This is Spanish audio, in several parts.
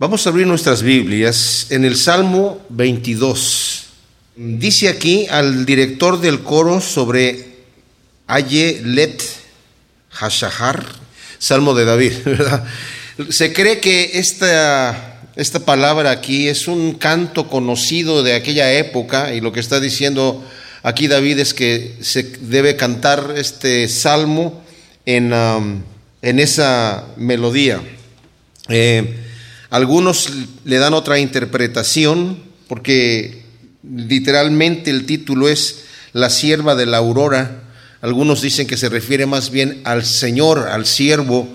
Vamos a abrir nuestras Biblias en el Salmo 22. Dice aquí al director del coro sobre Aye Let Hashahar, Salmo de David, ¿verdad? Se cree que esta, esta palabra aquí es un canto conocido de aquella época y lo que está diciendo aquí David es que se debe cantar este salmo en, um, en esa melodía. Eh, algunos le dan otra interpretación porque literalmente el título es La sierva de la aurora. Algunos dicen que se refiere más bien al Señor, al siervo,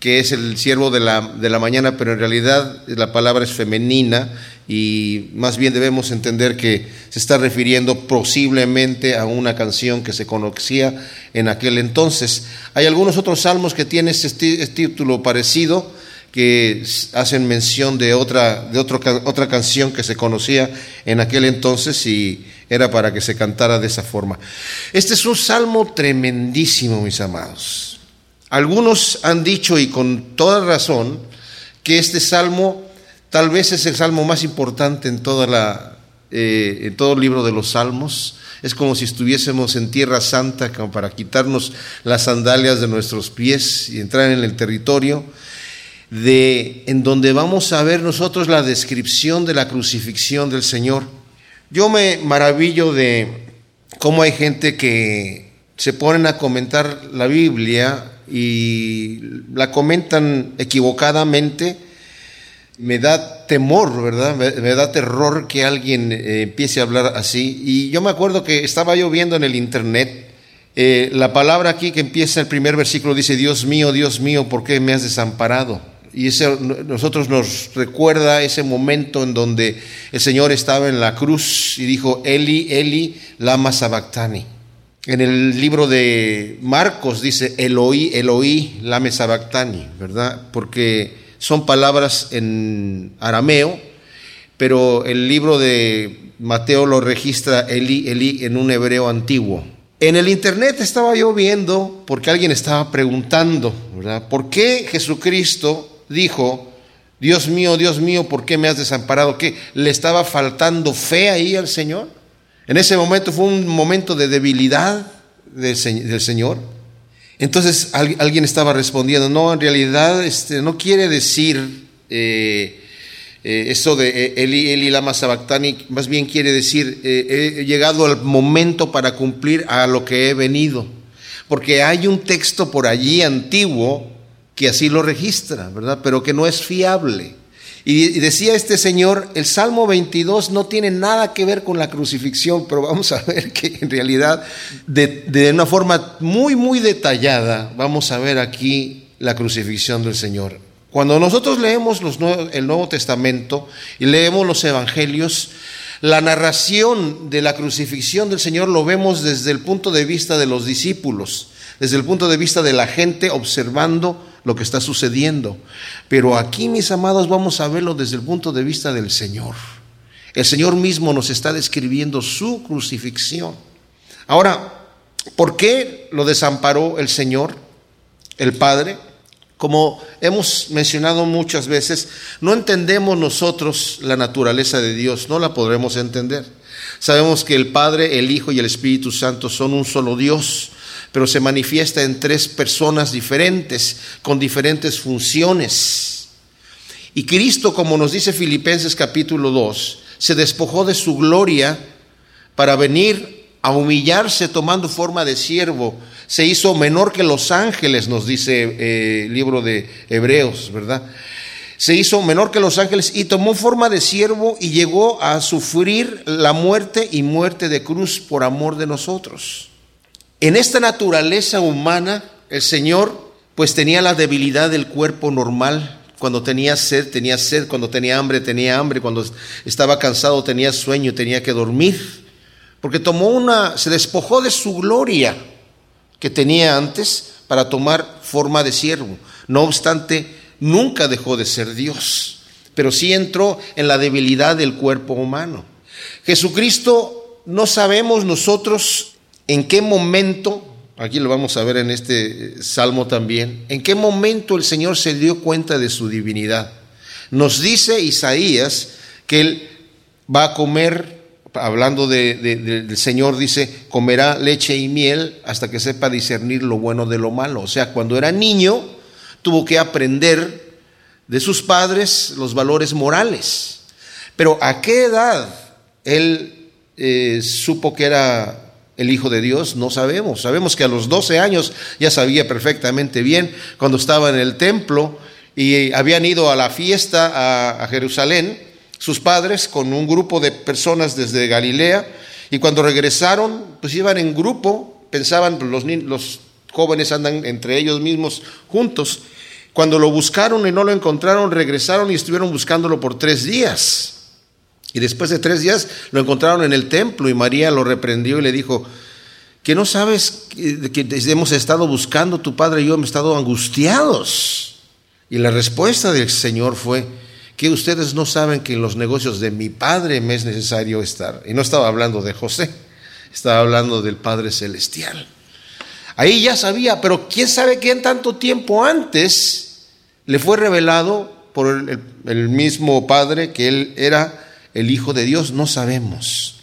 que es el siervo de la, de la mañana, pero en realidad la palabra es femenina y más bien debemos entender que se está refiriendo posiblemente a una canción que se conocía en aquel entonces. Hay algunos otros salmos que tienen este título parecido, que hacen mención de otra, de otra canción que se conocía en aquel entonces y era para que se cantara de esa forma. Este es un salmo tremendísimo, mis amados. Algunos han dicho, y con toda razón, que este salmo tal vez es el salmo más importante en, toda la, eh, en todo el libro de los salmos. Es como si estuviésemos en tierra santa, como para quitarnos las sandalias de nuestros pies y entrar en el territorio de en donde vamos a ver nosotros la descripción de la crucifixión del Señor. Yo me maravillo de cómo hay gente que se ponen a comentar la Biblia y la comentan equivocadamente. Me da temor, ¿verdad? Me, da terror que alguien eh, empiece a hablar así. Y yo me acuerdo que estaba yo viendo en el internet eh, la palabra aquí que empieza el primer versículo dice, Dios mío, Dios mío, ¿por qué me has desamparado? Y eso nosotros nos recuerda ese momento en donde el Señor estaba en la cruz y dijo, Eli, Eli, lama sabactani. En el libro de Marcos dice, Eloí, Eloí, lame sabactani, ¿verdad? Porque son palabras en arameo, pero el libro de Mateo lo registra Eli, Eli en un hebreo antiguo. En el internet estaba yo viendo, porque alguien estaba preguntando, ¿verdad? ¿Por qué Jesucristo dijo, Dios mío, Dios mío, ¿por qué me has desamparado? ¿Qué? ¿Le estaba faltando fe ahí al Señor? En ese momento fue un momento de debilidad del, Señor. Entonces alguien estaba respondiendo, no, en realidad este, no quiere decir eh, eh, eso de eh, Eli, Eli lama sabactani, más bien quiere decir, he llegado al momento para cumplir a lo que he venido. Porque hay un texto por allí antiguo que así lo registra, ¿verdad? Pero que no es fiable. Y decía este señor, el Salmo 22 no tiene nada que ver con la crucifixión, pero vamos a ver que en realidad de, una forma muy, muy detallada vamos a ver aquí la crucifixión del Señor. Cuando nosotros leemos el Nuevo Testamento y leemos los Evangelios, la narración de la crucifixión del Señor lo vemos desde el punto de vista de los discípulos, desde el punto de vista de la gente observando lo que está sucediendo. Pero aquí, mis amados, vamos a verlo desde el punto de vista del Señor. El Señor mismo nos está describiendo su crucifixión. Ahora, ¿por qué lo desamparó el Señor, el Padre? Como hemos mencionado muchas veces, no entendemos nosotros la naturaleza de Dios, no la podremos entender. Sabemos que el Padre, el Hijo y el Espíritu Santo son un solo Dios, pero se manifiesta en tres personas diferentes, con diferentes funciones. Y Cristo, como nos dice Filipenses capítulo 2, se despojó de su gloria para venir a humillarse tomando forma de siervo. Se hizo menor que los ángeles, nos dice eh, el libro de Hebreos, ¿verdad? Se hizo menor que los ángeles y tomó forma de siervo y llegó a sufrir la muerte y muerte de cruz por amor de nosotros. En esta naturaleza humana, el Señor pues tenía la debilidad del cuerpo normal. Cuando tenía sed, tenía sed. Cuando tenía hambre, tenía hambre. Cuando estaba cansado, tenía sueño, tenía que dormir. Porque tomó una, se despojó de su gloria que tenía antes para tomar forma de siervo. No obstante, nunca dejó de ser Dios, pero sí entró en la debilidad del cuerpo humano. Jesucristo no sabemos nosotros ¿En qué momento, aquí lo vamos a ver en este salmo también, en qué momento el Señor se dio cuenta de su divinidad? Nos dice Isaías que él va a comer, hablando del Señor, dice, comerá leche y miel hasta que sepa discernir lo bueno de lo malo. O sea, cuando era niño, tuvo que aprender de sus padres los valores morales. Pero ¿a qué edad él eh, supo que era el Hijo de Dios? No sabemos. Sabemos que a los 12 años ya sabía perfectamente bien cuando estaba en el templo y habían ido a la fiesta a, Jerusalén, sus padres, con un grupo de personas desde Galilea, y cuando regresaron, pues iban en grupo, pensaban, pues, los jóvenes andan entre ellos mismos juntos. Cuando lo buscaron y no lo encontraron, regresaron y estuvieron buscándolo por tres días. Y después de tres días lo encontraron en el templo y María lo reprendió y le dijo, que no sabes que hemos estado buscando, tu padre y yo hemos estado angustiados. Y la respuesta del Señor fue que ustedes no saben que en los negocios de mi padre me es necesario estar. Y no estaba hablando de José, estaba hablando del Padre Celestial. Ahí ya sabía, pero quién sabe qué en tanto tiempo antes le fue revelado por el mismo Padre que él era el Hijo de Dios, no sabemos.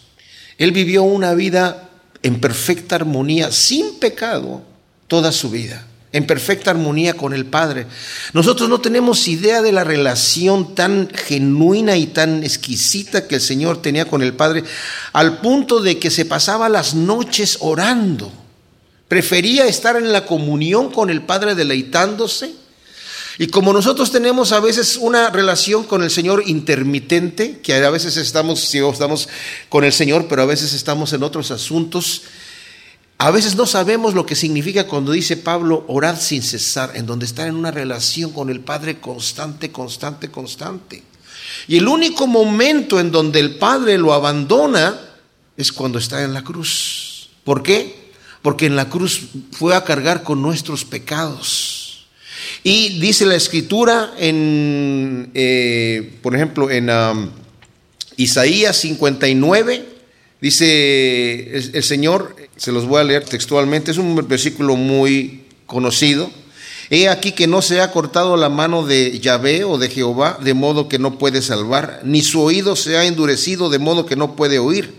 Él vivió una vida en perfecta armonía, sin pecado, toda su vida, en perfecta armonía con el Padre. Nosotros no tenemos idea de la relación tan genuina y tan exquisita que el Señor tenía con el Padre, al punto de que se pasaba las noches orando. Prefería estar en la comunión con el Padre deleitándose y como nosotros tenemos a veces una relación con el Señor intermitente, que a veces estamos, estamos con el Señor, pero a veces estamos en otros asuntos, a veces no sabemos lo que significa cuando dice Pablo, orad sin cesar, en donde está en una relación con el Padre constante, constante, constante. Y el único momento en donde el Padre lo abandona es cuando está en la cruz. ¿Por qué? Porque en la cruz fue a cargar con nuestros pecados. Y dice la escritura en, eh, por ejemplo, en um, Isaías 59, dice el, Señor, se los voy a leer textualmente, es un versículo muy conocido. He aquí que no se ha cortado la mano de Yahvé o de Jehová, de modo que no puede salvar, ni su oído se ha endurecido, de modo que no puede oír.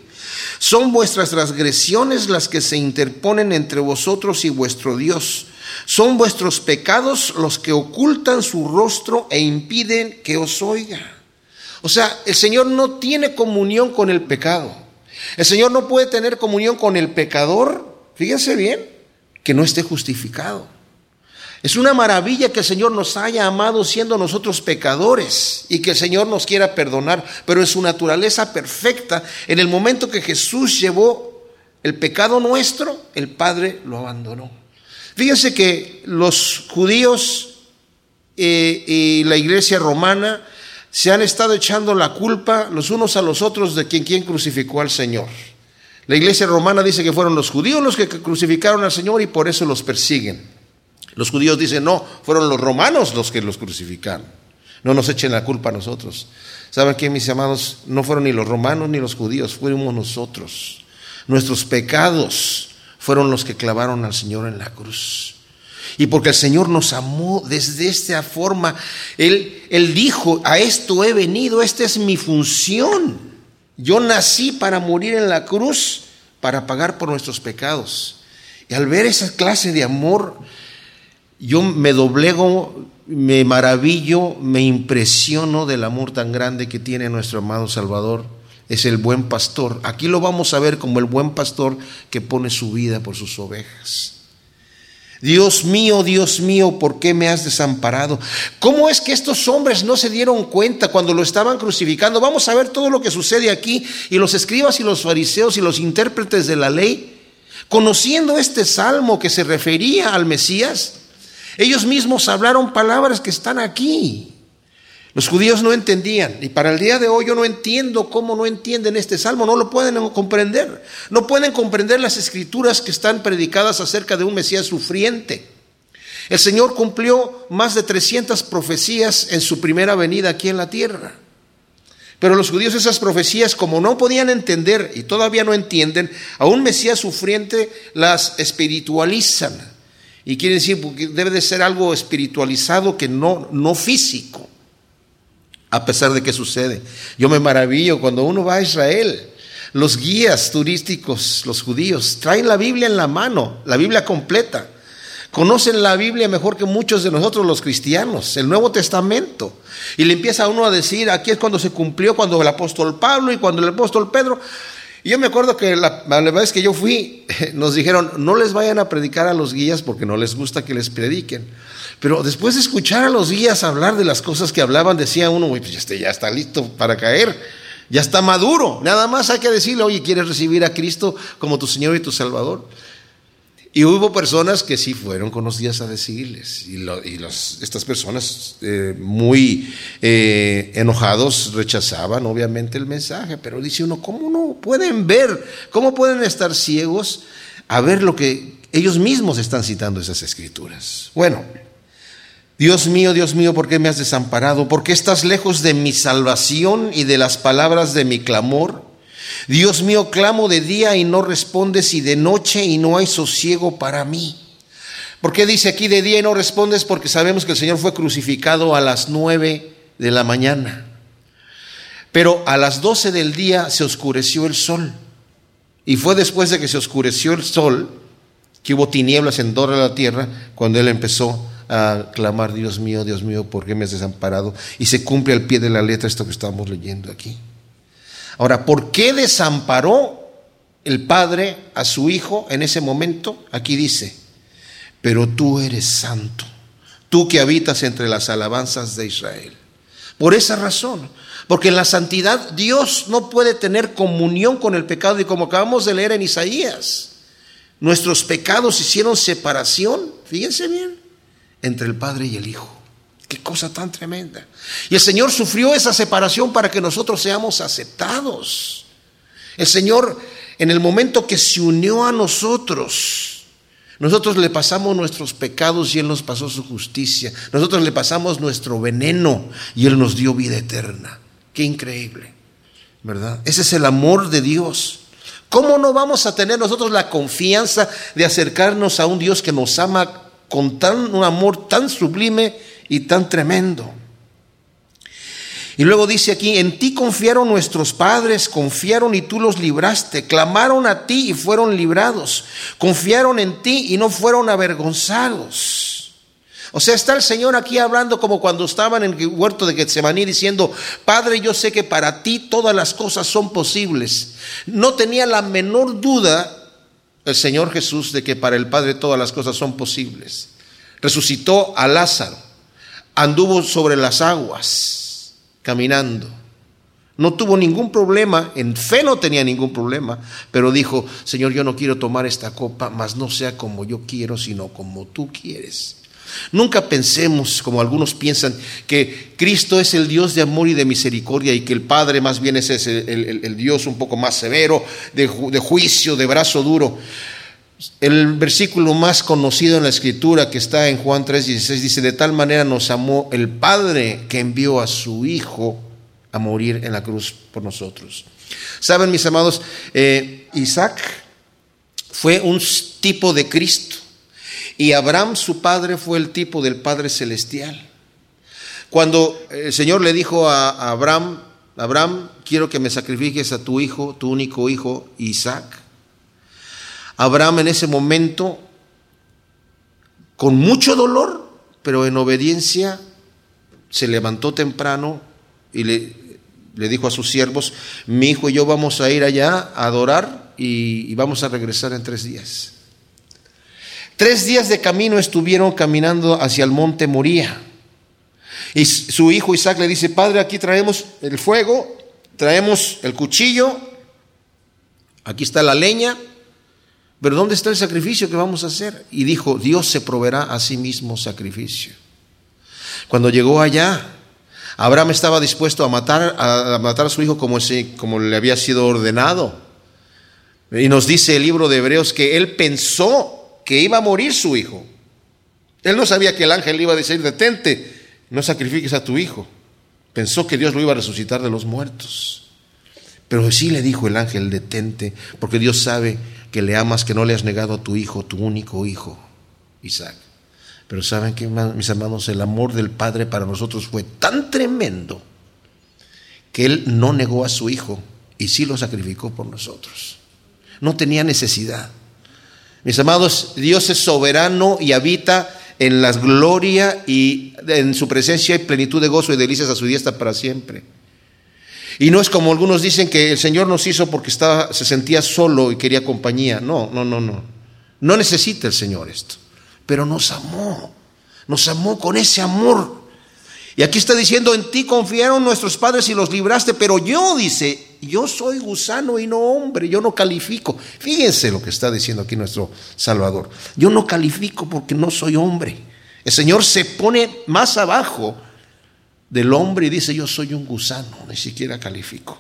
Son vuestras transgresiones las que se interponen entre vosotros y vuestro Dios. Son vuestros pecados los que ocultan su rostro e impiden que os oiga. O sea, el Señor no tiene comunión con el pecado. El Señor no puede tener comunión con el pecador, fíjense bien, que no esté justificado. Es una maravilla que el Señor nos haya amado siendo nosotros pecadores y que el Señor nos quiera perdonar, pero en su naturaleza perfecta, en el momento que Jesús llevó el pecado nuestro, el Padre lo abandonó. Fíjense que los judíos eh, y la iglesia romana se han estado echando la culpa los unos a los otros de quien, quien crucificó al Señor. La iglesia romana dice que fueron los judíos los que crucificaron al Señor y por eso los persiguen. Los judíos dicen, no, fueron los romanos los que los crucificaron. No nos echen la culpa a nosotros. ¿Saben qué, mis amados? No fueron ni los romanos ni los judíos, fuimos nosotros. Nuestros pecados fueron los que clavaron al Señor en la cruz. Y porque el Señor nos amó desde esta forma, Él, Él dijo, a esto he venido, esta es mi función. Yo nací para morir en la cruz, para pagar por nuestros pecados. Y al ver esa clase de amor, yo me doblego, me maravillo, me impresiono del amor tan grande que tiene nuestro amado Salvador es el buen pastor. Aquí lo vamos a ver como el buen pastor que pone su vida por sus ovejas. Dios mío, Dios mío, ¿por qué me has desamparado? ¿Cómo es que estos hombres no se dieron cuenta cuando lo estaban crucificando? Vamos a ver todo lo que sucede aquí. Y los escribas y los fariseos y los intérpretes de la ley, conociendo este salmo que se refería al Mesías, ellos mismos hablaron palabras que están aquí. Los judíos no entendían, y para el día de hoy yo no entiendo cómo no entienden este salmo, no lo pueden comprender. No pueden comprender las escrituras que están predicadas acerca de un Mesías sufriente. El Señor cumplió más de 300 profecías en su primera venida aquí en la tierra. Pero los judíos esas profecías, como no podían entender y todavía no entienden, a un Mesías sufriente las espiritualizan. Y quiere decir debe de ser algo espiritualizado que no, no físico. A pesar de que sucede. Yo me maravillo cuando uno va a Israel. Los guías turísticos, los judíos, traen la Biblia en la mano, la Biblia completa. Conocen la Biblia mejor que muchos de nosotros los cristianos, el Nuevo Testamento. Y le empieza uno a decir, aquí es cuando se cumplió, cuando el apóstol Pablo y cuando el apóstol Pedro. Y yo me acuerdo que la, vez que yo fui, nos dijeron, no les vayan a predicar a los guías porque no les gusta que les prediquen. Pero después de escuchar a los guías hablar de las cosas que hablaban, decía uno, pues ya está, ya está listo para caer, ya está maduro. Nada más hay que decirle, oye, ¿quieres recibir a Cristo como tu Señor y tu Salvador? Y hubo personas que sí fueron con los días a decirles. Y, estas personas eh, muy eh, enojados rechazaban obviamente el mensaje. Pero dice uno, ¿cómo no pueden ver? ¿Cómo pueden estar ciegos a ver lo que ellos mismos están citando esas escrituras? Bueno, Dios mío, Dios mío, ¿por qué me has desamparado? ¿Por qué estás lejos de mi salvación y de las palabras de mi clamor? Dios mío, clamo de día y no respondes y de noche y no hay sosiego para mí. ¿Por qué dice aquí de día y no respondes? Porque sabemos que el Señor fue crucificado a las nueve de la mañana. Pero a las doce del día se oscureció el sol. Y fue después de que se oscureció el sol que hubo tinieblas en toda la tierra cuando Él empezó a clamar, Dios mío, Dios mío, ¿por qué me has desamparado? Y se cumple al pie de la letra esto que estamos leyendo aquí. Ahora, ¿por qué desamparó el Padre a su Hijo en ese momento? Aquí dice, pero tú eres santo, tú que habitas entre las alabanzas de Israel. Por esa razón, porque en la santidad Dios no puede tener comunión con el pecado y como acabamos de leer en Isaías, nuestros pecados hicieron separación, fíjense bien, entre el Padre y el Hijo. Qué cosa tan tremenda. Y el Señor sufrió esa separación para que nosotros seamos aceptados. El Señor, en el momento que se unió a nosotros, nosotros le pasamos nuestros pecados y Él nos pasó su justicia. Nosotros le pasamos nuestro veneno y Él nos dio vida eterna. Qué increíble, ¿verdad? Ese es el amor de Dios. ¿Cómo no vamos a tener nosotros la confianza de acercarnos a un Dios que nos ama con tan, un amor tan sublime y tan tremendo. Y luego dice aquí, en ti confiaron nuestros padres, confiaron y tú los libraste, clamaron a ti y fueron librados, confiaron en ti y no fueron avergonzados. O sea, está el Señor aquí hablando como cuando estaban en el huerto de Getsemaní diciendo, Padre, yo sé que para ti todas las cosas son posibles. No tenía la menor duda el Señor Jesús de que para el Padre todas las cosas son posibles. Resucitó a Lázaro, anduvo sobre las aguas, caminando. No tuvo ningún problema, en fe no tenía ningún problema, pero dijo, Señor, yo no quiero tomar esta copa, mas no sea como yo quiero, sino como tú quieres. Nunca pensemos, como algunos piensan, que Cristo es el Dios de amor y de misericordia y que el Padre más bien es el, Dios un poco más severo, de, de juicio, de brazo duro. El versículo más conocido en la escritura que está en Juan 3:16 dice, de tal manera nos amó el Padre que envió a su Hijo a morir en la cruz por nosotros. Saben, mis amados, eh, Isaac fue un tipo de Cristo. Y Abraham, su padre, fue el tipo del Padre Celestial. Cuando el Señor le dijo a Abraham, Abraham, quiero que me sacrifiques a tu hijo, tu único hijo, Isaac. Abraham en ese momento, con mucho dolor, pero en obediencia, se levantó temprano y le, dijo a sus siervos, mi hijo y yo vamos a ir allá a adorar y, y vamos a regresar en tres días. Tres días de camino estuvieron caminando hacia el monte Moría. Y su hijo Isaac le dice, Padre, aquí traemos el fuego, traemos el cuchillo, aquí está la leña, pero ¿dónde está el sacrificio que vamos a hacer? Y dijo, Dios se proveerá a sí mismo sacrificio. Cuando llegó allá, Abraham estaba dispuesto a matar a, matar a su hijo como, como le había sido ordenado. Y nos dice el libro de Hebreos que él pensó que iba a morir su hijo. Él no sabía que el ángel iba a decir, detente, no sacrifiques a tu hijo. Pensó que Dios lo iba a resucitar de los muertos. Pero sí le dijo el ángel, detente, porque Dios sabe que le amas, que no le has negado a tu hijo, tu único hijo, Isaac. Pero saben que, mis hermanos, el amor del Padre para nosotros fue tan tremendo, que Él no negó a su Hijo y sí lo sacrificó por nosotros. No tenía necesidad. Mis amados, Dios es soberano y habita en la gloria y en su presencia hay plenitud de gozo y delicias a su diestra para siempre. Y no es como algunos dicen que el Señor nos hizo porque estaba, se sentía solo y quería compañía. No, no, no, no. No necesita el Señor esto. Pero nos amó. Nos amó con ese amor y aquí está diciendo, en ti confiaron nuestros padres y los libraste, pero yo, dice, yo soy gusano y no hombre, yo no califico. Fíjense lo que está diciendo aquí nuestro Salvador. Yo no califico porque no soy hombre. El Señor se pone más abajo del hombre y dice, yo soy un gusano, ni siquiera califico.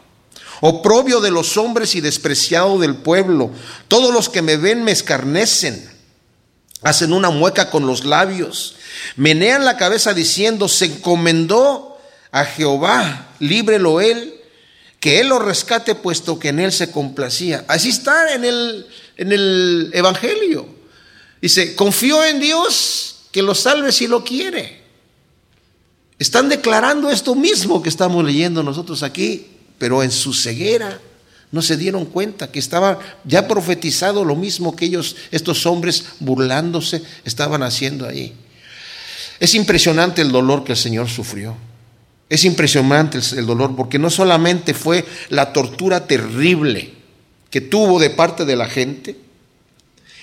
Oprobio de los hombres y despreciado del pueblo. Todos los que me ven me escarnecen. Hacen una mueca con los labios Menean la cabeza diciendo, se encomendó a Jehová, líbrelo él, que él lo rescate puesto que en él se complacía. Así está en el, en el Evangelio. Dice, confió en Dios que lo salve si lo quiere. Están declarando esto mismo que estamos leyendo nosotros aquí, pero en su ceguera no se dieron cuenta que estaba ya profetizado lo mismo que ellos, estos hombres burlándose, estaban haciendo ahí. Es impresionante el dolor que el Señor sufrió. Es impresionante el dolor porque no solamente fue la tortura terrible que tuvo de parte de la gente,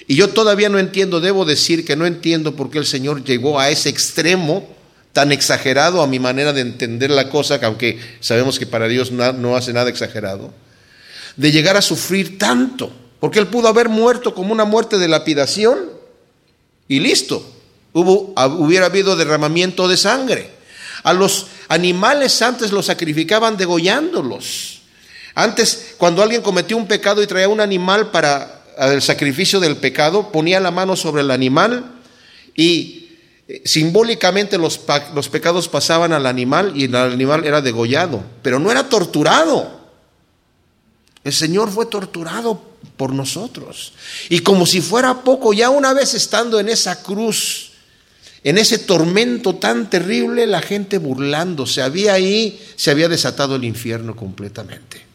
y yo todavía no entiendo, debo decir que no entiendo por qué el Señor llegó a ese extremo tan exagerado a mi manera de entender la cosa, que aunque sabemos que para Dios no hace nada exagerado, de llegar a sufrir tanto, porque Él pudo haber muerto como una muerte de lapidación y listo hubiera habido derramamiento de sangre. A los animales antes los sacrificaban degollándolos. Antes, cuando alguien cometía un pecado y traía un animal para el sacrificio del pecado, ponía la mano sobre el animal y simbólicamente los, los pecados pasaban al animal y el animal era degollado, pero no era torturado. El Señor fue torturado por nosotros. Y como si fuera poco, ya una vez estando en esa cruz, en ese tormento tan terrible, la gente burlándose. Había ahí, se había desatado el infierno completamente.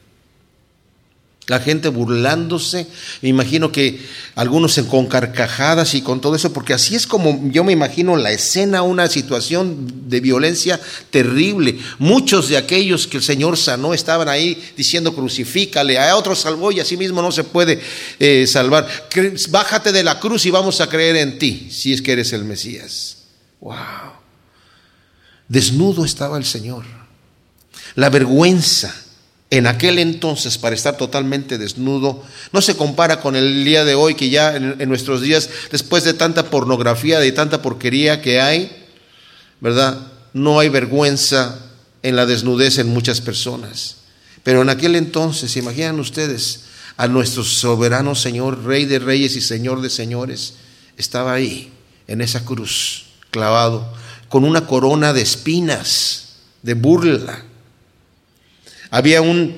La gente burlándose, me imagino que algunos con carcajadas y con todo eso, porque así es como yo me imagino la escena, una situación de violencia terrible. Muchos de aquellos que el Señor sanó estaban ahí diciendo crucifícale, a otros salvó y así mismo no se puede eh, salvar. Bájate de la cruz y vamos a creer en ti, si es que eres el Mesías. Wow. Desnudo estaba el Señor. La vergüenza en aquel entonces para estar totalmente desnudo no se compara con el día de hoy que ya en, nuestros días, después de tanta pornografía, de tanta porquería que hay, ¿verdad? No hay vergüenza en la desnudez en muchas personas. Pero en aquel entonces, imaginan ustedes, a nuestro soberano Señor, Rey de Reyes y Señor de Señores, estaba ahí, en esa cruz clavado, con una corona de espinas, de burla. Había un,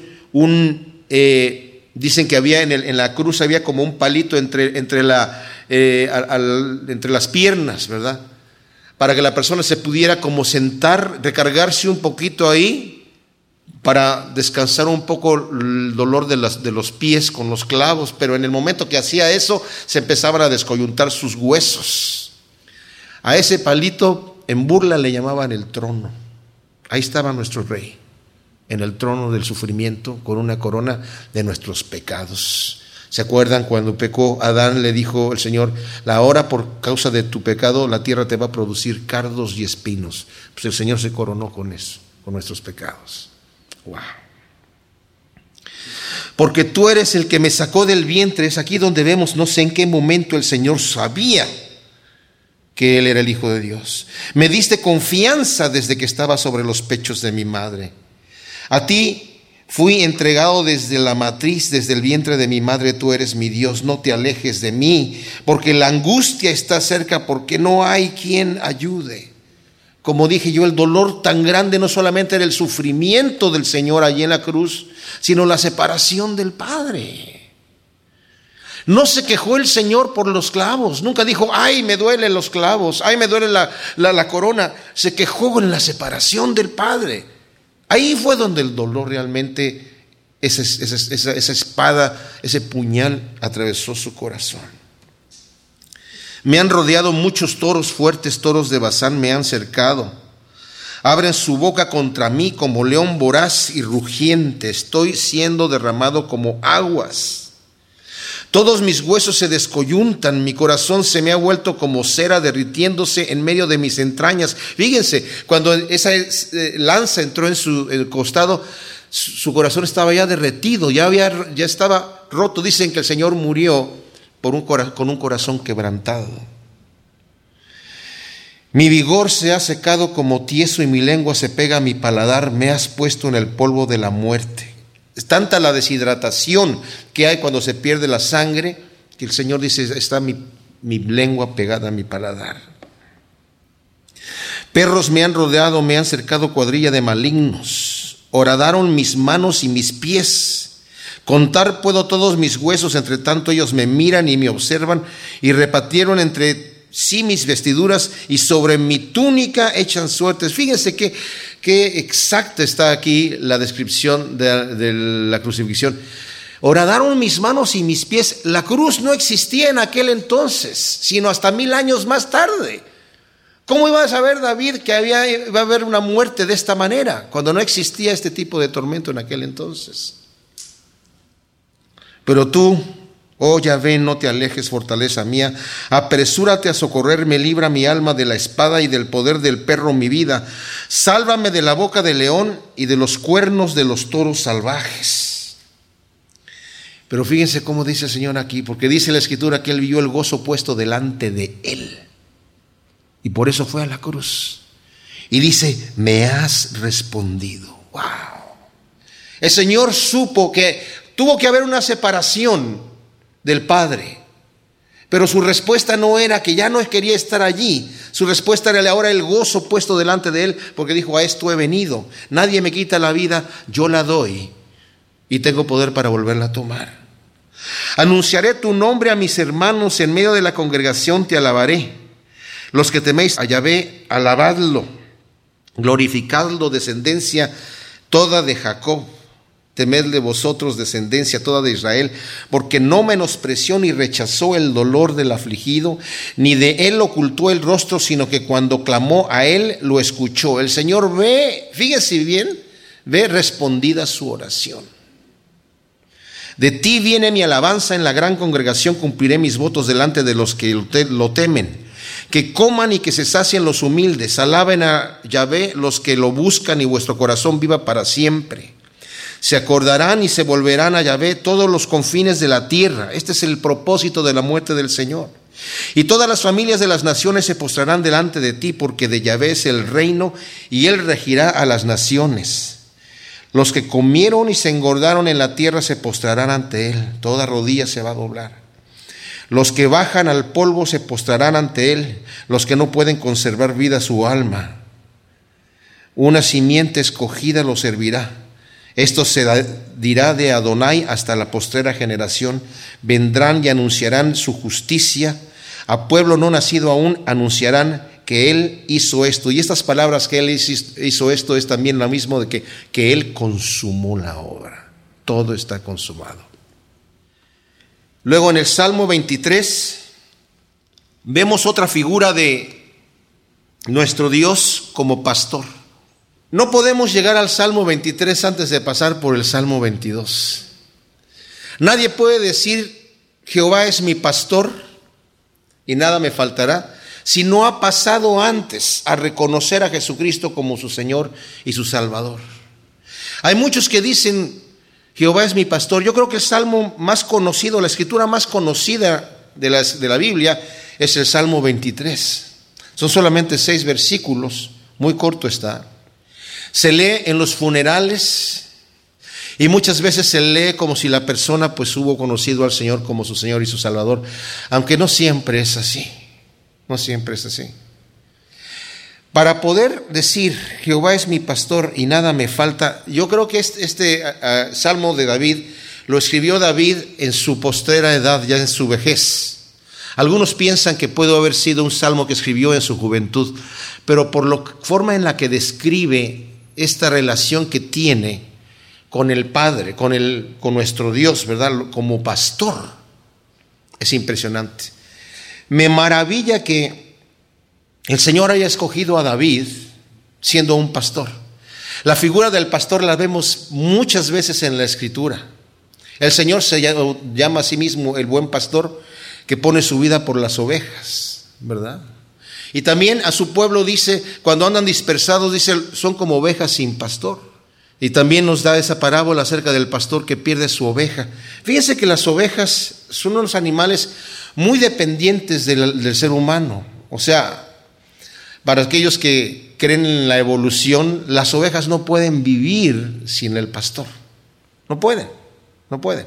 eh, dicen que había en, el, en, la cruz, había como un palito eh, entre las piernas, ¿verdad? Para que la persona se pudiera como sentar, recargarse un poquito ahí, para descansar un poco el dolor de, de los pies con los clavos, pero en el momento que hacía eso, se empezaban a descoyuntar sus huesos. A ese palito en burla le llamaban el trono. Ahí estaba nuestro rey, en el trono del sufrimiento, con una corona de nuestros pecados. ¿Se acuerdan cuando pecó Adán? Le dijo el Señor, la hora por causa de tu pecado, la tierra te va a producir cardos y espinos. Pues el Señor se coronó con eso, con nuestros pecados. Wow. Porque tú eres el que me sacó del vientre, es aquí donde vemos, no sé en qué momento el Señor sabía que Él era el Hijo de Dios. Me diste confianza desde que estaba sobre los pechos de mi madre. A ti fui entregado desde la matriz, desde el vientre de mi madre, tú eres mi Dios, no te alejes de mí, porque la angustia está cerca, porque no hay quien ayude. Como dije yo, el dolor tan grande no solamente era el sufrimiento del Señor allí en la cruz, sino la separación del Padre. No se quejó el Señor por los clavos, nunca dijo, ay, me duelen los clavos, ay, me duele la, la, corona. Se quejó en la separación del Padre. Ahí fue donde el dolor realmente, esa, esa, espada, ese puñal atravesó su corazón. Me han rodeado muchos toros fuertes, toros de Bazán me han cercado. Abren su boca contra mí como león voraz y rugiente. Estoy siendo derramado como aguas. Todos mis huesos se descoyuntan, mi corazón se me ha vuelto como cera derritiéndose en medio de mis entrañas. Fíjense, cuando esa eh, lanza entró en su costado, su corazón estaba ya derretido, ya, había, ya estaba roto. Dicen que el Señor murió por un, con un corazón quebrantado. Mi vigor se ha secado como tieso y mi lengua se pega a mi paladar, me has puesto en el polvo de la muerte. Es tanta la deshidratación que hay cuando se pierde la sangre que el Señor dice, está mi, mi lengua pegada a mi paladar. Perros me han rodeado, me han cercado cuadrilla de malignos. Horadaron mis manos y mis pies. Contar puedo todos mis huesos, entre tanto ellos me miran y me observan y repartieron entre sí mis vestiduras y sobre mi túnica echan suertes. Fíjense qué exacta está aquí la descripción de, la crucifixión. Horadaron mis manos y mis pies. La cruz no existía en aquel entonces, sino hasta mil años más tarde. ¿Cómo iba a saber David que había, iba a haber una muerte de esta manera, cuando no existía este tipo de tormento en aquel entonces? Pero tú, Oh Yahvé, no te alejes, fortaleza mía. Apresúrate a socorrerme, libra mi alma de la espada y del poder del perro mi vida. Sálvame de la boca del león y de los cuernos de los toros salvajes. Pero fíjense cómo dice el Señor aquí, porque dice la Escritura que Él vio el gozo puesto delante de Él. Y por eso fue a la cruz. Y dice, me has respondido. ¡Wow! El Señor supo que tuvo que haber una separación del Padre. Pero su respuesta no era que ya no quería estar allí. Su respuesta era ahora el gozo puesto delante de él, porque dijo, a esto he venido. Nadie me quita la vida, yo la doy y tengo poder para volverla a tomar. Anunciaré tu nombre a mis hermanos en medio de la congregación, te alabaré. Los que teméis a Yahvé, alabadlo, glorificadlo, descendencia toda de Jacob. Temedle vosotros, descendencia toda de Israel, porque no menospreció ni rechazó el dolor del afligido, ni de él ocultó el rostro, sino que cuando clamó a él, lo escuchó. El Señor ve, fíjese bien, ve respondida su oración. De ti viene mi alabanza en la gran congregación, cumpliré mis votos delante de los que lo temen. Que coman y que se sacien los humildes, alaben a Yahvé los que lo buscan y vuestro corazón viva para siempre. Se acordarán y se volverán a Yahvé todos los confines de la tierra. Este es el propósito de la muerte del Señor. Y todas las familias de las naciones se postrarán delante de ti, porque de Yahvé es el reino y él regirá a las naciones. Los que comieron y se engordaron en la tierra se postrarán ante él. Toda rodilla se va a doblar. Los que bajan al polvo se postrarán ante él. Los que no pueden conservar vida su alma. Una simiente escogida lo servirá esto se dirá de Adonai hasta la postrera generación. Vendrán y anunciarán su justicia. A pueblo no nacido aún anunciarán que Él hizo esto. Y estas palabras que Él hizo esto es también lo mismo de que, que Él consumó la obra. Todo está consumado. Luego en el Salmo 23 vemos otra figura de nuestro Dios como pastor. No podemos llegar al Salmo 23 antes de pasar por el Salmo 22. Nadie puede decir, Jehová es mi pastor y nada me faltará, si no ha pasado antes a reconocer a Jesucristo como su Señor y su Salvador. Hay muchos que dicen, Jehová es mi pastor. Yo creo que el salmo más conocido, la escritura más conocida de de la Biblia es el Salmo 23. Son solamente seis versículos, muy corto está. Se lee en los funerales y muchas veces se lee como si la persona pues hubo conocido al Señor como su Señor y su Salvador, aunque no siempre es así, no siempre es así. Para poder decir, Jehová es mi pastor y nada me falta, yo creo que este, este salmo de David lo escribió David en su postera edad, ya en su vejez. Algunos piensan que pudo haber sido un salmo que escribió en su juventud, pero por la forma en la que describe esta relación que tiene con el Padre, con, el, con nuestro Dios, ¿verdad? Como pastor. Es impresionante. Me maravilla que el Señor haya escogido a David siendo un pastor. La figura del pastor la vemos muchas veces en la escritura. El Señor se llama a sí mismo el buen pastor que pone su vida por las ovejas, ¿verdad? Y también a su pueblo dice, cuando andan dispersados, dice, son como ovejas sin pastor. Y también nos da esa parábola acerca del pastor que pierde su oveja. Fíjense que las ovejas son unos animales muy dependientes del, del ser humano. O sea, para aquellos que creen en la evolución, las ovejas no pueden vivir sin el pastor. No pueden, no pueden.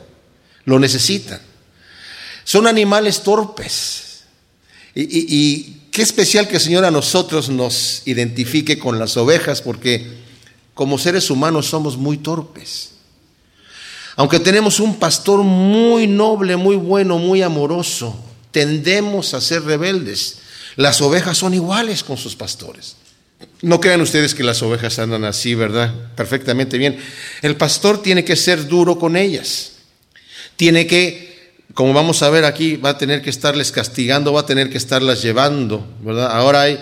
Lo necesitan. Son animales torpes. Y, qué especial que el Señor a nosotros nos identifique con las ovejas, porque como seres humanos somos muy torpes. Aunque tenemos un pastor muy noble, muy bueno, muy amoroso, tendemos a ser rebeldes. Las ovejas son iguales con sus pastores. No crean ustedes que las ovejas andan así, ¿verdad? Perfectamente bien. El pastor tiene que ser duro con ellas. Tiene que, como vamos a ver aquí, va a tener que estarles castigando, va a tener que estarlas llevando, ¿verdad? Ahora hay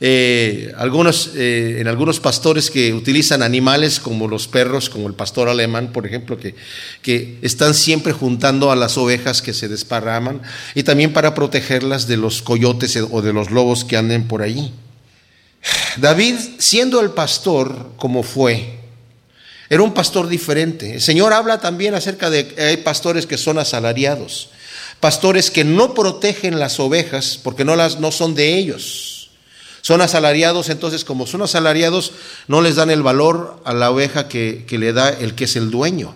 eh, algunos, eh, en algunos pastores que utilizan animales como los perros, como el pastor alemán, por ejemplo, que, que están siempre juntando a las ovejas que se desparraman y también para protegerlas de los coyotes o de los lobos que anden por ahí. David, siendo el pastor como fue, era un pastor diferente. El Señor habla también acerca de que hay pastores que son asalariados, pastores que no protegen las ovejas porque no, las, no son de ellos son asalariados, entonces como son asalariados, no les dan el valor a la oveja que, le da el que es el dueño.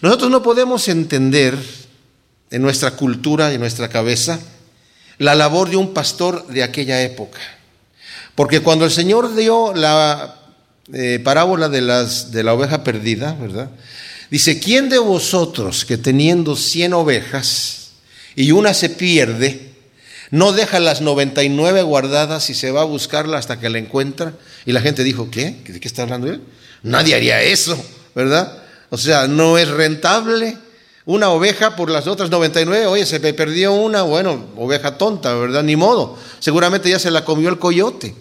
Nosotros no podemos entender en nuestra cultura, en nuestra cabeza, la labor de un pastor de aquella época. Porque cuando el Señor dio la eh, parábola de, la oveja perdida, ¿verdad? Dice, ¿quién de vosotros que teniendo cien ovejas y una se pierde, no deja las 99 guardadas y se va a buscarla hasta que la encuentra. Y la gente dijo, ¿qué? ¿De qué está hablando él? Nadie haría eso, ¿verdad? O sea, no es rentable. Una oveja por las otras 99, oye, se me perdió una, bueno, oveja tonta, ¿verdad? Ni modo. Seguramente ya se la comió el coyote.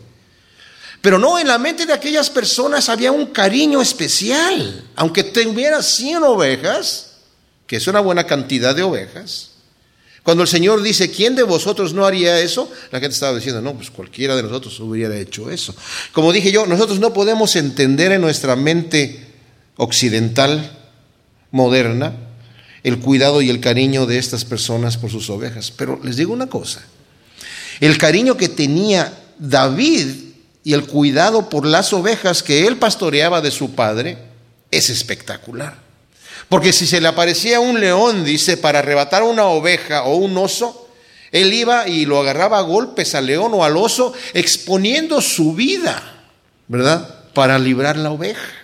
Pero no, en la mente de aquellas personas había un cariño especial. Aunque tuviera 100 ovejas, que es una buena cantidad de ovejas, cuando el Señor dice, ¿quién de vosotros no haría eso? La gente estaba diciendo, no, pues cualquiera de nosotros hubiera hecho eso. Como dije yo, nosotros no podemos entender en nuestra mente occidental, moderna, el cuidado y el cariño de estas personas por sus ovejas. Pero les digo una cosa, el cariño que tenía David y el cuidado por las ovejas que él pastoreaba de su padre es espectacular. Porque si se le aparecía un león, dice, para arrebatar una oveja o un oso, él iba y lo agarraba a golpes al león o al oso, exponiendo su vida, ¿verdad? Para librar la oveja.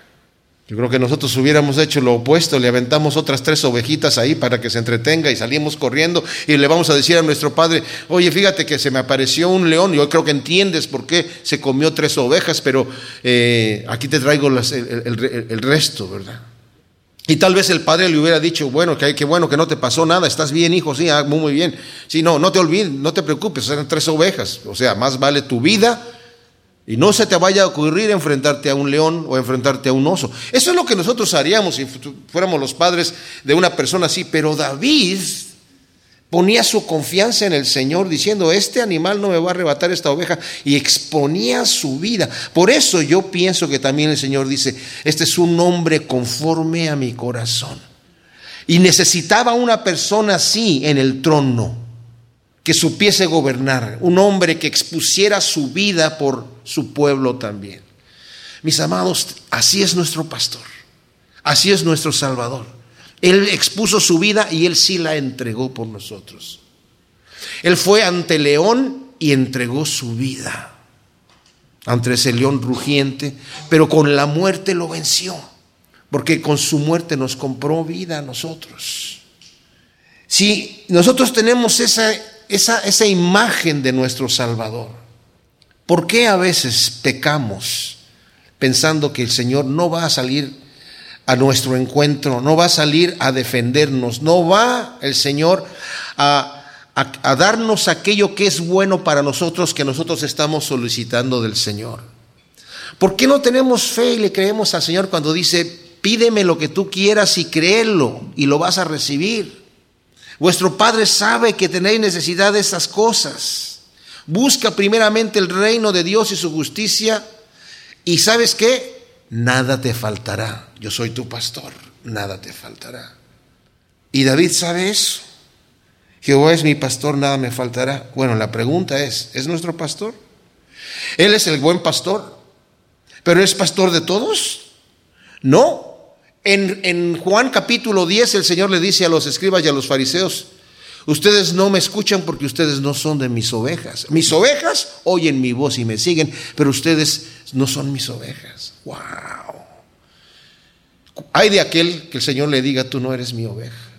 Yo creo que nosotros hubiéramos hecho lo opuesto, le aventamos otras tres ovejitas ahí para que se entretenga y salimos corriendo y le vamos a decir a nuestro padre, oye, fíjate que se me apareció un león, yo creo que entiendes por qué se comió tres ovejas, pero eh, aquí te traigo el resto, ¿verdad? Y tal vez el padre le hubiera dicho, bueno, que qué bueno que no te pasó nada, estás bien, hijo, sí, ah, muy, muy bien. Sí, no, no te olvides, no te preocupes, eran tres ovejas. O sea, más vale tu vida y no se te vaya a ocurrir enfrentarte a un león o enfrentarte a un oso. Eso es lo que nosotros haríamos si fuéramos los padres de una persona así. Pero David ponía su confianza en el Señor diciendo, este animal no me va a arrebatar esta oveja y exponía su vida. Por eso yo pienso que también el Señor dice, este es un hombre conforme a mi corazón. Y necesitaba una persona así en el trono, que supiese gobernar, un hombre que expusiera su vida por su pueblo también. Mis amados, así es nuestro pastor, así es nuestro Salvador. Él expuso su vida y él sí la entregó por nosotros. Él fue ante león y entregó su vida ante ese león rugiente, pero con la muerte lo venció, porque con su muerte nos compró vida a nosotros. Si nosotros tenemos esa, esa, esa imagen de nuestro Salvador, ¿por qué a veces pecamos pensando que el Señor no va a salir a nuestro encuentro, no va a salir a defendernos, no va el Señor a, a, darnos aquello que es bueno para nosotros que nosotros estamos solicitando del Señor. ¿Por qué no tenemos fe y le creemos al Señor cuando dice, pídeme lo que tú quieras y créelo y lo vas a recibir? Vuestro Padre sabe que tenéis necesidad de esas cosas. Busca primeramente el reino de Dios y su justicia y sabes qué? Nada te faltará. Yo soy tu pastor, nada te faltará. Y David sabe eso. Jehová es mi pastor, nada me faltará. Bueno, la pregunta es, ¿es nuestro pastor? Él es el buen pastor, pero ¿es pastor de todos? No. En, Juan capítulo 10 el Señor le dice a los escribas y a los fariseos, Ustedes no me escuchan porque ustedes no son de mis ovejas. Mis ovejas oyen mi voz y me siguen, pero ustedes no son mis ovejas. ¡Wow! Hay de aquel que el Señor le diga, tú no eres mi oveja.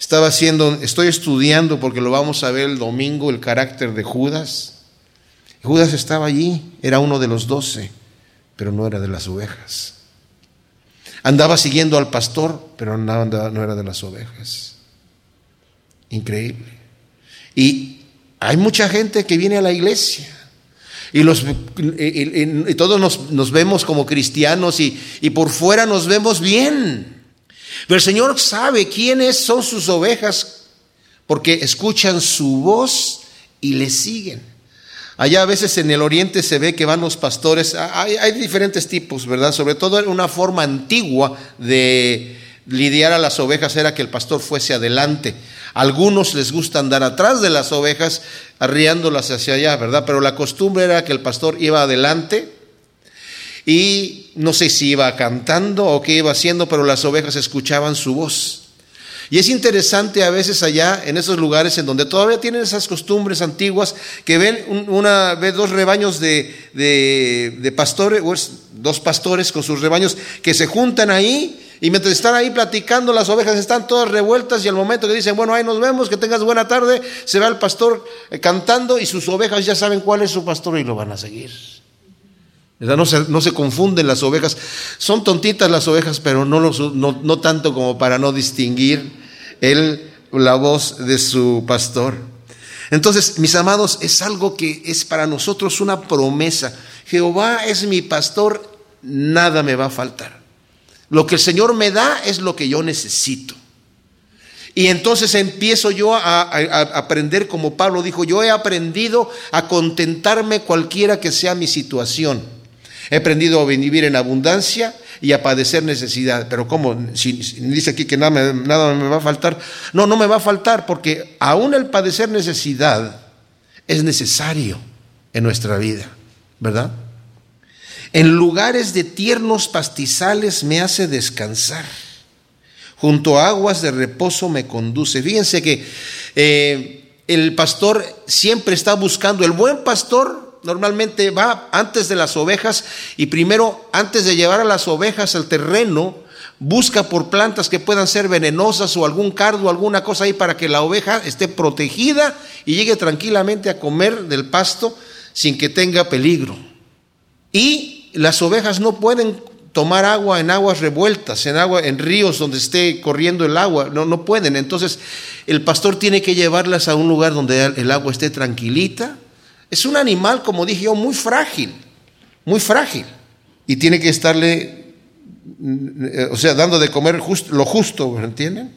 Estaba haciendo, estoy estudiando porque lo vamos a ver el domingo, el carácter de Judas. Judas estaba allí, era uno de los doce, pero no era de las ovejas. Andaba siguiendo al pastor, pero no era de las ovejas. Increíble. Y hay mucha gente que viene a la iglesia. Y, los, y, todos nos, vemos como cristianos y por fuera nos vemos bien. Pero el Señor sabe quiénes son sus ovejas porque escuchan su voz y le siguen. Allá a veces en el oriente se ve que van los pastores, hay, diferentes tipos, ¿verdad? Sobre todo una forma antigua de lidiar a las ovejas era que el pastor fuese adelante. Algunos les gusta andar atrás de las ovejas, arriándolas hacia allá, ¿verdad? Pero la costumbre era que el pastor iba adelante y no sé si iba cantando o qué iba haciendo, pero las ovejas escuchaban su voz. Y es interesante a veces allá, en esos lugares en donde todavía tienen esas costumbres antiguas, que ven una, ve dos rebaños de, de, pastores, dos pastores con sus rebaños que se juntan ahí y mientras están ahí platicando, las ovejas están todas revueltas y al momento que dicen, bueno, ahí nos vemos, que tengas buena tarde, se va el pastor eh, cantando y sus ovejas ya saben cuál es su pastor y lo van a seguir. No se, no se confunden las ovejas. Son tontitas las ovejas, pero no, no, no tanto como para no distinguir el, la voz de su pastor. Entonces, mis amados, es algo que es para nosotros una promesa. Jehová es mi pastor, nada me va a faltar. Lo que el Señor me da es lo que yo necesito. Y entonces empiezo yo a, aprender, como Pablo dijo, yo he aprendido a contentarme cualquiera que sea mi situación. He aprendido a vivir en abundancia y a padecer necesidad. Pero ¿cómo? Si, dice aquí que nada me, nada me va a faltar. No, no me va a faltar porque aún el padecer necesidad es necesario en nuestra vida, ¿verdad? En lugares de tiernos pastizales me hace descansar. Junto a aguas de reposo me conduce. Fíjense que eh, el pastor siempre está buscando, el buen pastor normalmente va antes de las ovejas y primero, antes de llevar a las ovejas al terreno, busca por plantas que puedan ser venenosas o algún cardo, alguna cosa ahí para que la oveja esté protegida y llegue tranquilamente a comer del pasto sin que tenga peligro. Y las ovejas no pueden tomar agua en aguas revueltas, en agua, en ríos donde esté corriendo el agua, no, no pueden. Entonces, el pastor tiene que llevarlas a un lugar donde el agua esté tranquilita. Es un animal, como dije yo, muy frágil, muy frágil. Y tiene que estarle, o sea, dando de comer lo justo, ¿entienden?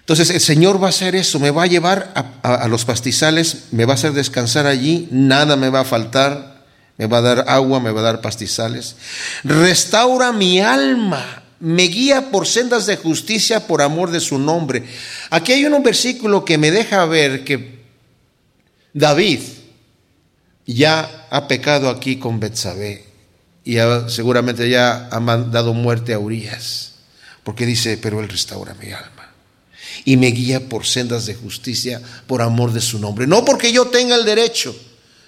Entonces el Señor va a hacer eso, me va a llevar a los pastizales, me va a hacer descansar allí, nada me va a faltar, me va a dar agua, me va a dar pastizales. Restaura mi alma, me guía por sendas de justicia por amor de su nombre. Aquí hay un versículo que me deja ver que David ya ha pecado aquí con Betsabé y seguramente ya ha mandado muerte a Urias, porque dice, pero él restaura mi alma y me guía por sendas de justicia por amor de su nombre, no porque yo tenga el derecho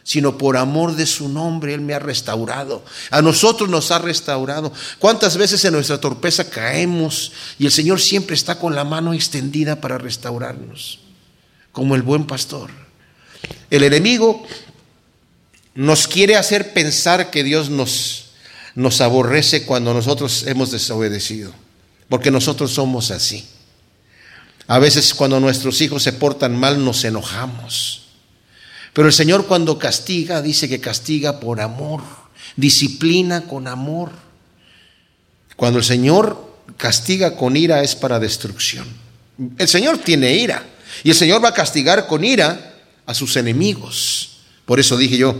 sino por amor de su nombre Él me ha restaurado. A nosotros nos ha restaurado. ¿Cuántas veces en nuestra torpeza caemos y el Señor siempre está con la mano extendida para restaurarnos, como el buen pastor? El enemigo nos quiere hacer pensar que Dios nos, nos aborrece cuando nosotros hemos desobedecido, porque nosotros somos así. A veces cuando nuestros hijos se portan mal nos enojamos. Pero el Señor cuando castiga, dice que castiga por amor, disciplina con amor. Cuando el Señor castiga con ira es para destrucción. El Señor tiene ira y el Señor va a castigar con ira a sus enemigos. Por eso dije yo,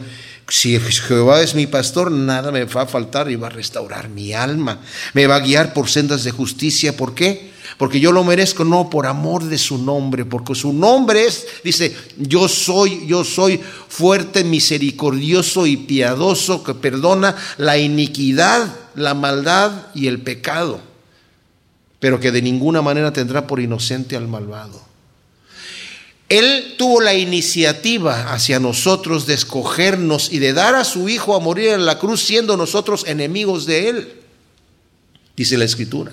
si Jehová es mi pastor, nada me va a faltar y va a restaurar mi alma. Me va a guiar por sendas de justicia. ¿Por qué? Porque yo lo merezco, no por amor de su nombre, porque su nombre es, dice, yo soy, yo soy fuerte, misericordioso y piadoso, que perdona la iniquidad, la maldad y el pecado, pero que de ninguna manera tendrá por inocente al malvado. Él tuvo la iniciativa hacia nosotros de escogernos y de dar a su Hijo a morir en la cruz siendo nosotros enemigos de Él, dice la Escritura.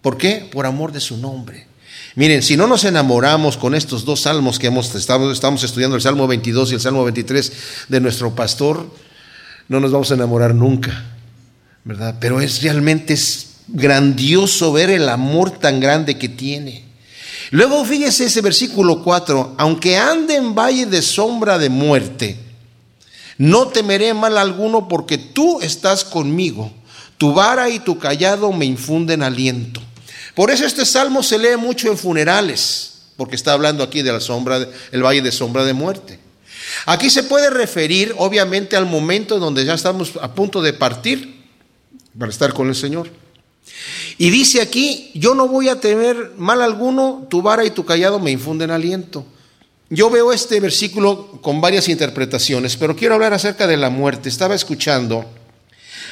¿Por qué? Por amor de su nombre. Miren, si no nos enamoramos con estos dos salmos que hemos estado, estamos estudiando, el Salmo 22 y el Salmo 23 de nuestro pastor, no nos vamos a enamorar nunca, ¿verdad? Pero es realmente grandioso ver el amor tan grande que tiene. Luego fíjese ese versículo 4, aunque ande en valle de sombra de muerte, no temeré mal alguno porque tú estás conmigo, tu vara y tu callado me infunden aliento. Por eso este salmo se lee mucho en funerales, porque está hablando aquí de la sombra, el valle de sombra de muerte. Aquí se puede referir, obviamente, al momento donde ya estamos a punto de partir para estar con el Señor. Y dice aquí, yo no voy a temer mal alguno, tu vara y tu callado me infunden aliento. Yo veo este versículo con varias interpretaciones, pero quiero hablar acerca de la muerte. Estaba escuchando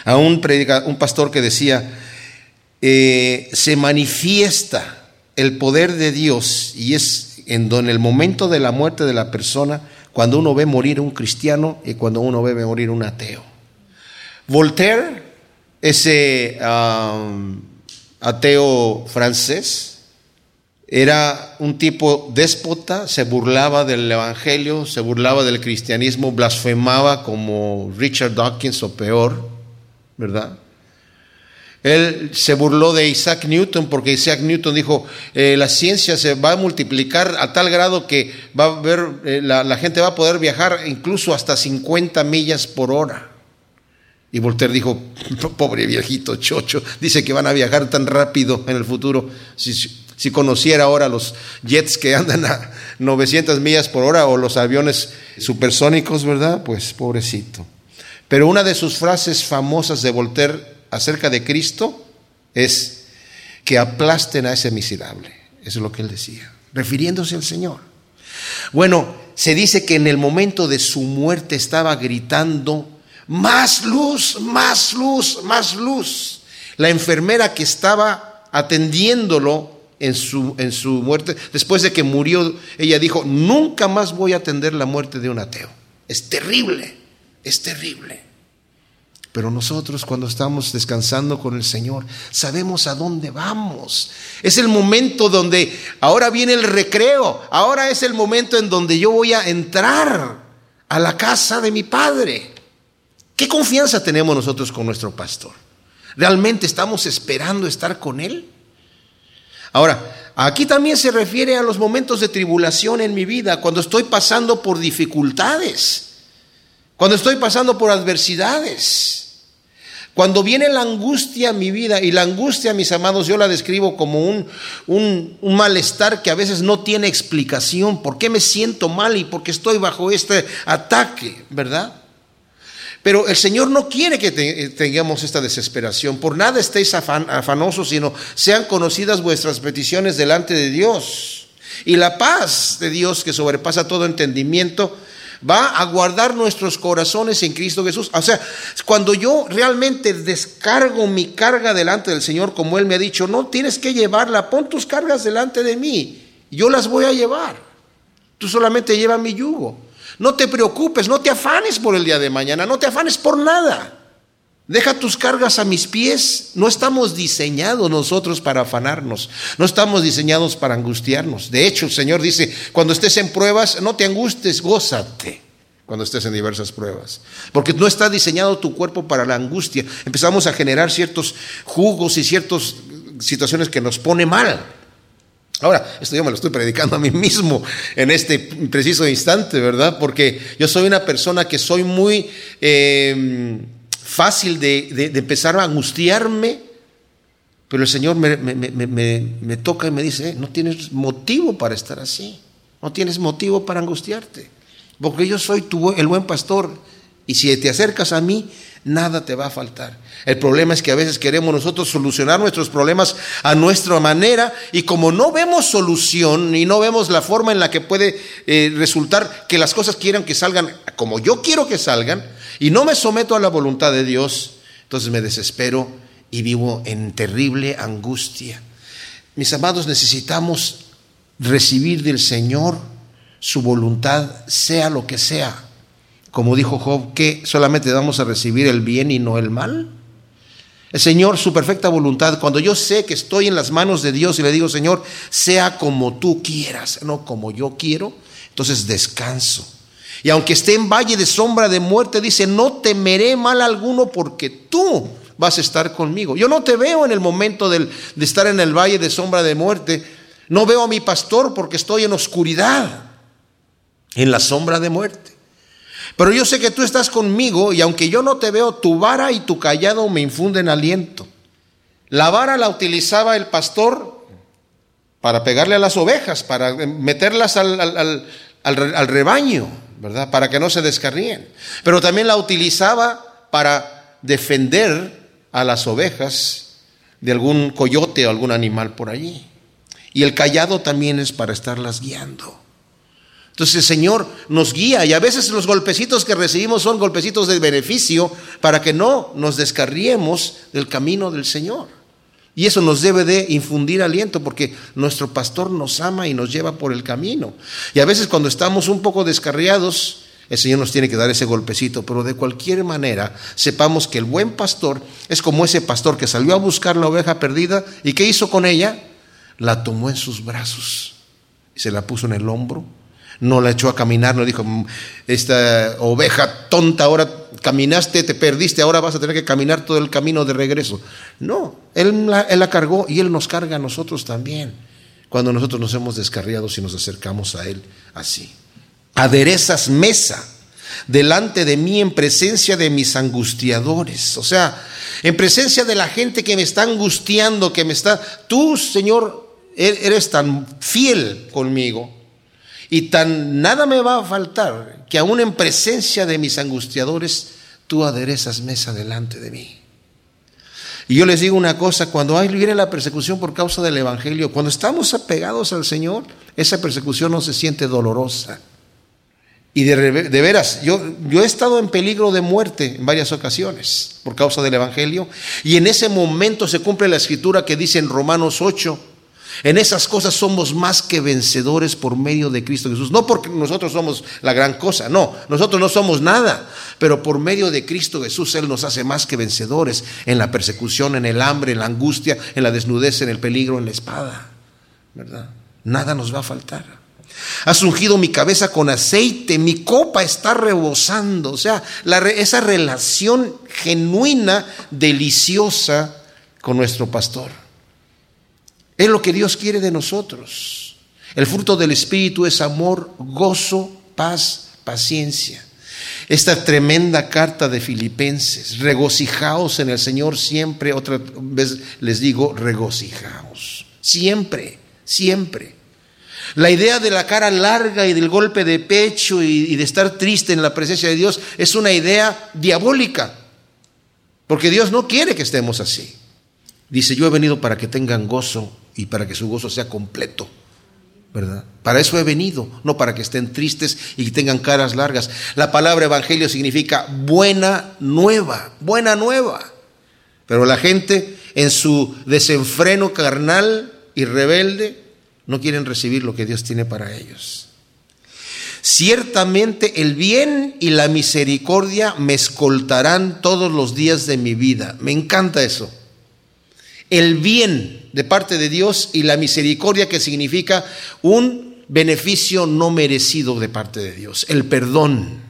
a un, un pastor que decía, eh, se manifiesta el poder de Dios y es en, en el momento de la muerte de la persona cuando uno ve morir un cristiano y cuando uno ve morir un ateo. Voltaire, ese... Um, ateo francés. Era un tipo déspota, se burlaba del Evangelio, se burlaba del cristianismo, blasfemaba como Richard Dawkins o peor, ¿verdad? Él se burló de Isaac Newton porque Isaac Newton dijo, eh, la ciencia se va a multiplicar a tal grado que va a ver, eh, la, la gente va a poder viajar incluso hasta 50 millas por hora. Y Voltaire dijo, pobre viejito chocho, dice que van a viajar tan rápido en el futuro. Si, conociera ahora los jets que andan a 900 millas por hora o los aviones supersónicos, ¿verdad? Pues pobrecito. Pero una de sus frases famosas de Voltaire acerca de Cristo es que aplasten a ese miserable. Eso es lo que él decía, refiriéndose al Señor. Bueno, se dice que en el momento de su muerte estaba gritando más luz, más luz, más luz. La enfermera que estaba atendiéndolo en su, en su muerte, después de que murió, ella dijo, nunca más voy a atender la muerte de un ateo. Es terrible, es terrible. Pero nosotros cuando estamos descansando con el Señor, sabemos a dónde vamos. Es el momento donde ahora viene el recreo, ahora es el momento en donde yo voy a entrar a la casa de mi Padre. ¿Qué confianza tenemos nosotros con nuestro pastor? ¿Realmente estamos esperando estar con Él? Ahora, aquí también se refiere a los momentos de tribulación en mi vida, cuando estoy pasando por dificultades, cuando estoy pasando por adversidades, cuando viene la angustia a mi vida, y la angustia, mis amados, yo la describo como un, un, un, malestar que a veces no tiene explicación, por qué me siento mal y por qué estoy bajo este ataque, ¿verdad? Pero el Señor no quiere que tengamos esta desesperación. Por nada estéis afanosos, sino sean conocidas vuestras peticiones delante de Dios. Y la paz de Dios que sobrepasa todo entendimiento va a guardar nuestros corazones en Cristo Jesús. O sea, cuando yo realmente descargo mi carga delante del Señor, como Él me ha dicho, no tienes que llevarla, pon tus cargas delante de mí, yo las voy a llevar. Tú solamente lleva mi yugo. No te preocupes, no te afanes por el día de mañana, no te afanes por nada. Deja tus cargas a mis pies. No estamos diseñados nosotros para afanarnos. No estamos diseñados para angustiarnos. De hecho, el Señor dice, cuando estés en pruebas, no te angustes, gózate. cuando estés en diversas pruebas. Porque no está diseñado tu cuerpo para la angustia. Empezamos a generar ciertos jugos y ciertas situaciones que nos pone mal. Ahora, esto yo me lo estoy predicando a mí mismo en este preciso instante, ¿verdad? Porque yo soy una persona que soy muy eh, fácil de, empezar a angustiarme, pero el Señor me, toca y me dice, eh, no tienes motivo para estar así, no tienes motivo para angustiarte, porque yo soy tu, el buen pastor y si te acercas a mí, nada te va a faltar. El problema es que a veces queremos nosotros solucionar nuestros problemas a nuestra manera y como no vemos solución y no vemos la forma en la que puede eh, resultar que las cosas quieran que salgan como yo quiero que salgan y no me someto a la voluntad de Dios, entonces me desespero y vivo en terrible angustia. Mis amados, necesitamos recibir del Señor su voluntad, sea lo que sea como dijo Job, que solamente vamos a recibir el bien y no el mal. El Señor, su perfecta voluntad, cuando yo sé que estoy en las manos de Dios y le digo, Señor, sea como tú quieras, no como yo quiero, entonces descanso. Y aunque esté en valle de sombra de muerte, dice, no temeré mal alguno porque tú vas a estar conmigo. Yo no te veo en el momento de estar en el valle de sombra de muerte. No veo a mi pastor porque estoy en oscuridad, en la sombra de muerte. Pero yo sé que tú estás conmigo y aunque yo no te veo, tu vara y tu callado me infunden aliento. La vara la utilizaba el pastor para pegarle a las ovejas, para meterlas al, rebaño, ¿verdad? Para que no se descarríen. Pero también la utilizaba para defender a las ovejas de algún coyote o algún animal por allí. Y el callado también es para estarlas guiando. Entonces el Señor nos guía y a veces los golpecitos que recibimos son golpecitos de beneficio para que no nos descarriemos del camino del Señor. Y eso nos debe de infundir aliento porque nuestro pastor nos ama y nos lleva por el camino. Y a veces cuando estamos un poco descarriados, el Señor nos tiene que dar ese golpecito, pero de cualquier manera sepamos que el buen pastor es como ese pastor que salió a buscar la oveja perdida y ¿qué hizo con ella? La tomó en sus brazos y se la puso en el hombro no la echó a caminar, no dijo, mm, esta oveja tonta, ahora caminaste, te perdiste, ahora vas a tener que caminar todo el camino de regreso. No, él la, él la cargó y Él nos carga a nosotros también, cuando nosotros nos hemos descarriado y nos acercamos a Él así. Aderezas mesa delante de mí en presencia de mis angustiadores, o sea, en presencia de la gente que me está angustiando, que me está, tú, Señor, e-, eres tan fiel conmigo y tan nada me va a faltar que aún en presencia de mis angustiadores, tú aderezas mesa delante de mí. Y yo les digo una cosa, cuando hay, viene la persecución por causa del Evangelio, cuando estamos apegados al Señor, esa persecución no se siente dolorosa. Y de, de, veras, yo, yo he estado en peligro de muerte en varias ocasiones por causa del Evangelio. Y en ese momento se cumple la escritura que dice en Romanos 8, en esas cosas somos más que vencedores por medio de Cristo Jesús. No porque nosotros somos la gran cosa, no, nosotros no somos nada, pero por medio de Cristo Jesús Él nos hace más que vencedores en la persecución, en el hambre, en la angustia, en la desnudez, en el peligro, en la espada. ¿Verdad? Nada nos va a faltar. Has ungido mi cabeza con aceite, mi copa está rebosando. O sea, esa relación genuina, deliciosa con nuestro pastor. Es lo que Dios quiere de nosotros. El fruto del Espíritu es amor, gozo, paz, paciencia. Esta tremenda carta de Filipenses, regocijaos en el Señor siempre, otra vez les digo, regocijaos, siempre, siempre. La idea de la cara larga y del golpe de pecho y, de estar triste en la presencia de Dios es una idea diabólica, porque Dios no quiere que estemos así. Dice, yo he venido para que tengan gozo y para que su gozo sea completo. ¿Verdad? Para eso he venido, no para que estén tristes y tengan caras largas. La palabra evangelio significa buena nueva, buena nueva. Pero la gente en su desenfreno carnal y rebelde no quieren recibir lo que Dios tiene para ellos. Ciertamente el bien y la misericordia me escoltarán todos los días de mi vida. Me encanta eso. El bien de parte de Dios y la misericordia que significa un beneficio no merecido de parte de Dios, el perdón.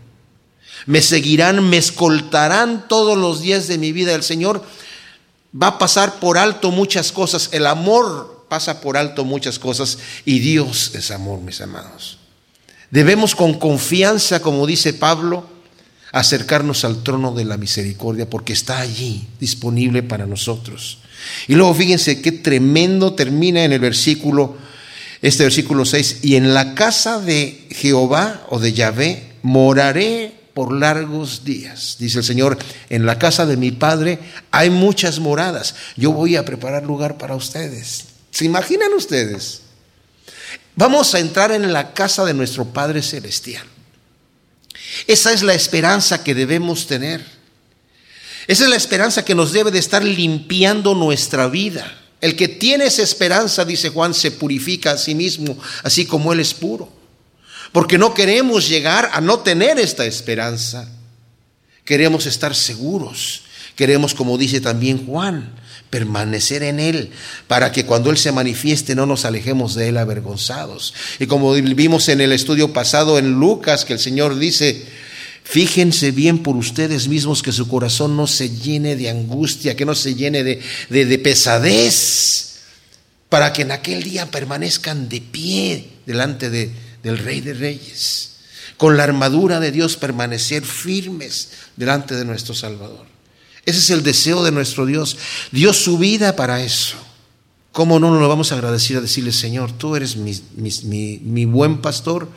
me seguirán, me escoltarán todos los días de mi vida. El Señor va a pasar por alto muchas cosas. El amor pasa por alto muchas cosas y Dios es amor, mis amados. Debemos con confianza, como dice Pablo, acercarnos al trono de la misericordia porque está allí disponible para nosotros. Y luego fíjense qué tremendo termina en el versículo, este versículo 6, y en la casa de Jehová o de Yahvé moraré por largos días. Dice el Señor, en la casa de mi Padre hay muchas moradas. Yo voy a preparar lugar para ustedes. ¿Se imaginan ustedes? Vamos a entrar en la casa de nuestro Padre Celestial. Esa es la esperanza que debemos tener. Esa es la esperanza que nos debe de estar limpiando nuestra vida. El que tiene esa esperanza, dice Juan, se purifica a sí mismo, así como Él es puro. Porque no queremos llegar a no tener esta esperanza. Queremos estar seguros. Queremos, como dice también Juan, permanecer en Él, para que cuando Él se manifieste no nos alejemos de Él avergonzados. Y como vimos en el estudio pasado en Lucas, que el Señor dice, fíjense bien por ustedes mismos que su corazón no se llene de angustia, que no se llene de, de pesadez, para que en aquel día permanezcan de pie delante de, del Rey de Reyes, con la armadura de Dios permanecer firmes delante de nuestro Salvador. Ese es el deseo de nuestro Dios. Dio su vida para eso. ¿Cómo no nos lo vamos a agradecer a decirle, Señor, tú eres mi, mi, mi, buen pastor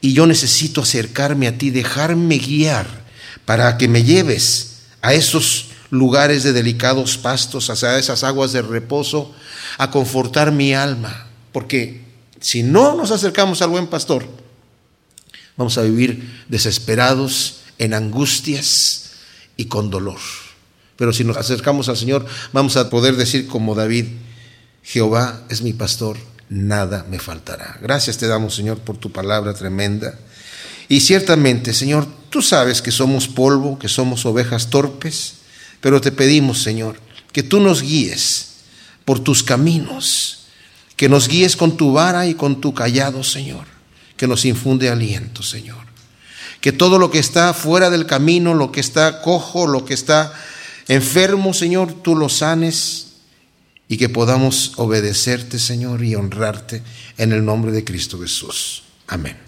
y yo necesito acercarme a ti, dejarme guiar para que me lleves a esos lugares de delicados pastos, hacia esas aguas de reposo, a confortar mi alma? Porque si no nos acercamos al buen pastor, vamos a vivir desesperados, en angustias y con dolor. Pero si nos acercamos al Señor, vamos a poder decir como David, Jehová es mi pastor, nada me faltará. Gracias te damos, Señor, por tu palabra tremenda. Y ciertamente, Señor, tú sabes que somos polvo, que somos ovejas torpes, pero te pedimos, Señor, que tú nos guíes por tus caminos que nos guíes con tu vara y con tu callado, Señor, que nos infunde aliento, Señor. Que todo lo que está fuera del camino, lo que está cojo, lo que está enfermo, Señor, tú lo sanes y que podamos obedecerte, Señor, y honrarte en el nombre de Cristo Jesús. Amén.